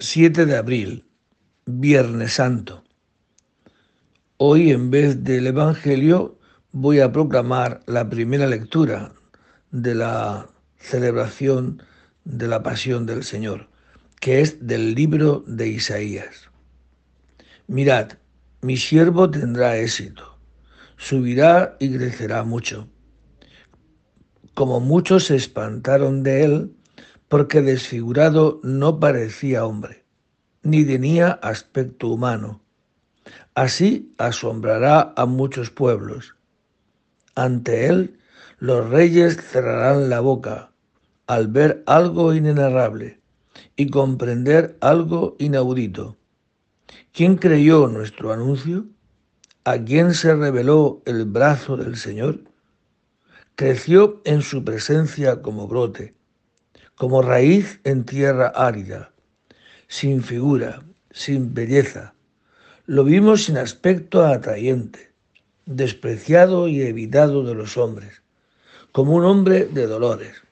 7 de abril, Viernes Santo. Hoy en vez del Evangelio voy a proclamar la primera lectura de la celebración de la pasión del Señor, que es del libro de Isaías. Mirad, mi siervo tendrá éxito, subirá y crecerá mucho. Como muchos se espantaron de él, porque desfigurado no parecía hombre, ni tenía aspecto humano. Así asombrará a muchos pueblos. Ante él los reyes cerrarán la boca al ver algo inenarrable y comprender algo inaudito. ¿Quién creyó nuestro anuncio? ¿A quién se reveló el brazo del Señor? Creció en su presencia como brote como raíz en tierra árida, sin figura, sin belleza. Lo vimos sin aspecto atrayente, despreciado y evitado de los hombres, como un hombre de dolores,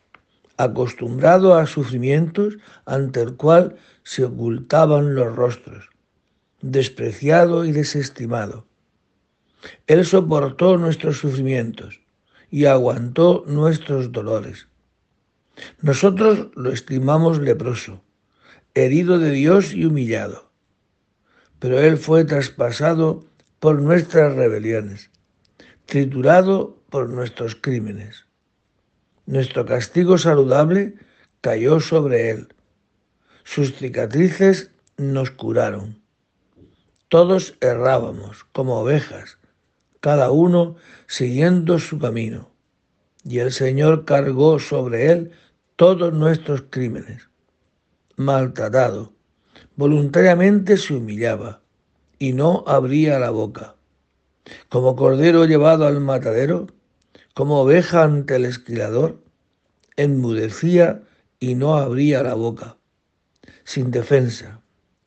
acostumbrado a sufrimientos ante el cual se ocultaban los rostros, despreciado y desestimado. Él soportó nuestros sufrimientos y aguantó nuestros dolores nosotros lo estimamos leproso, herido de Dios y humillado. Pero Él fue traspasado por nuestras rebeliones, triturado por nuestros crímenes. Nuestro castigo saludable cayó sobre Él. Sus cicatrices nos curaron. Todos errábamos como ovejas, cada uno siguiendo su camino. Y el Señor cargó sobre Él todos nuestros crímenes. Maltratado, voluntariamente se humillaba y no abría la boca. Como cordero llevado al matadero, como oveja ante el esquilador, enmudecía y no abría la boca. Sin defensa,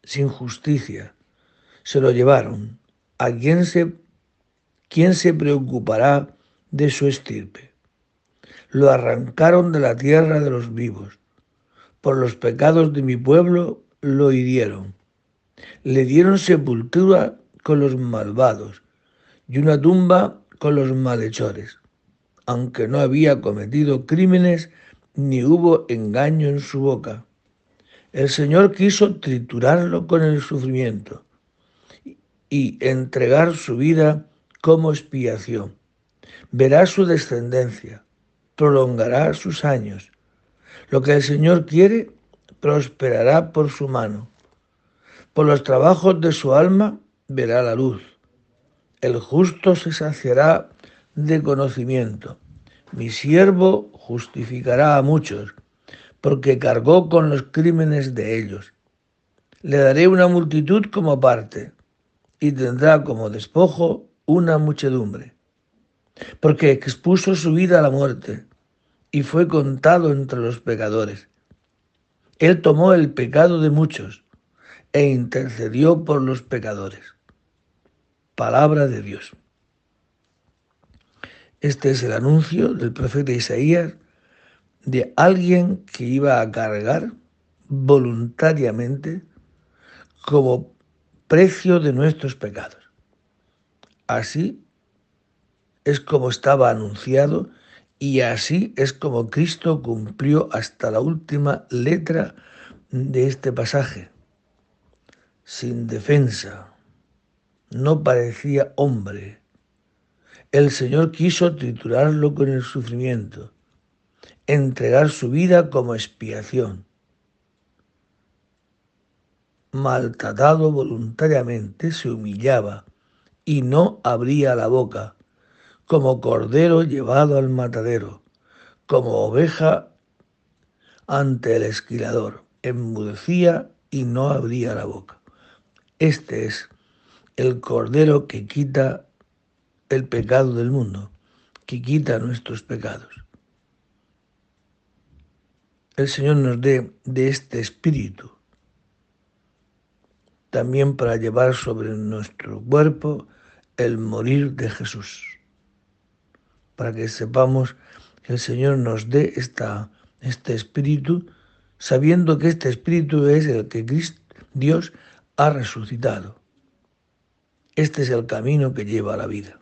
sin justicia, se lo llevaron. ¿A quién se, quién se preocupará de su estirpe? Lo arrancaron de la tierra de los vivos. Por los pecados de mi pueblo lo hirieron. Le dieron sepultura con los malvados y una tumba con los malhechores, aunque no había cometido crímenes ni hubo engaño en su boca. El Señor quiso triturarlo con el sufrimiento y entregar su vida como expiación. Verá su descendencia prolongará sus años. Lo que el Señor quiere prosperará por su mano. Por los trabajos de su alma verá la luz. El justo se saciará de conocimiento. Mi siervo justificará a muchos, porque cargó con los crímenes de ellos. Le daré una multitud como parte, y tendrá como despojo una muchedumbre, porque expuso su vida a la muerte y fue contado entre los pecadores. Él tomó el pecado de muchos e intercedió por los pecadores. Palabra de Dios. Este es el anuncio del profeta Isaías de alguien que iba a cargar voluntariamente como precio de nuestros pecados. Así es como estaba anunciado y así es como Cristo cumplió hasta la última letra de este pasaje. Sin defensa, no parecía hombre. El Señor quiso triturarlo con el sufrimiento, entregar su vida como expiación. Maltratado voluntariamente, se humillaba y no abría la boca como cordero llevado al matadero, como oveja ante el esquilador, enmudecía y no abría la boca. Este es el cordero que quita el pecado del mundo, que quita nuestros pecados. El Señor nos dé de este espíritu también para llevar sobre nuestro cuerpo el morir de Jesús para que sepamos que el Señor nos dé esta, este espíritu, sabiendo que este espíritu es el que Cristo, Dios ha resucitado. Este es el camino que lleva a la vida.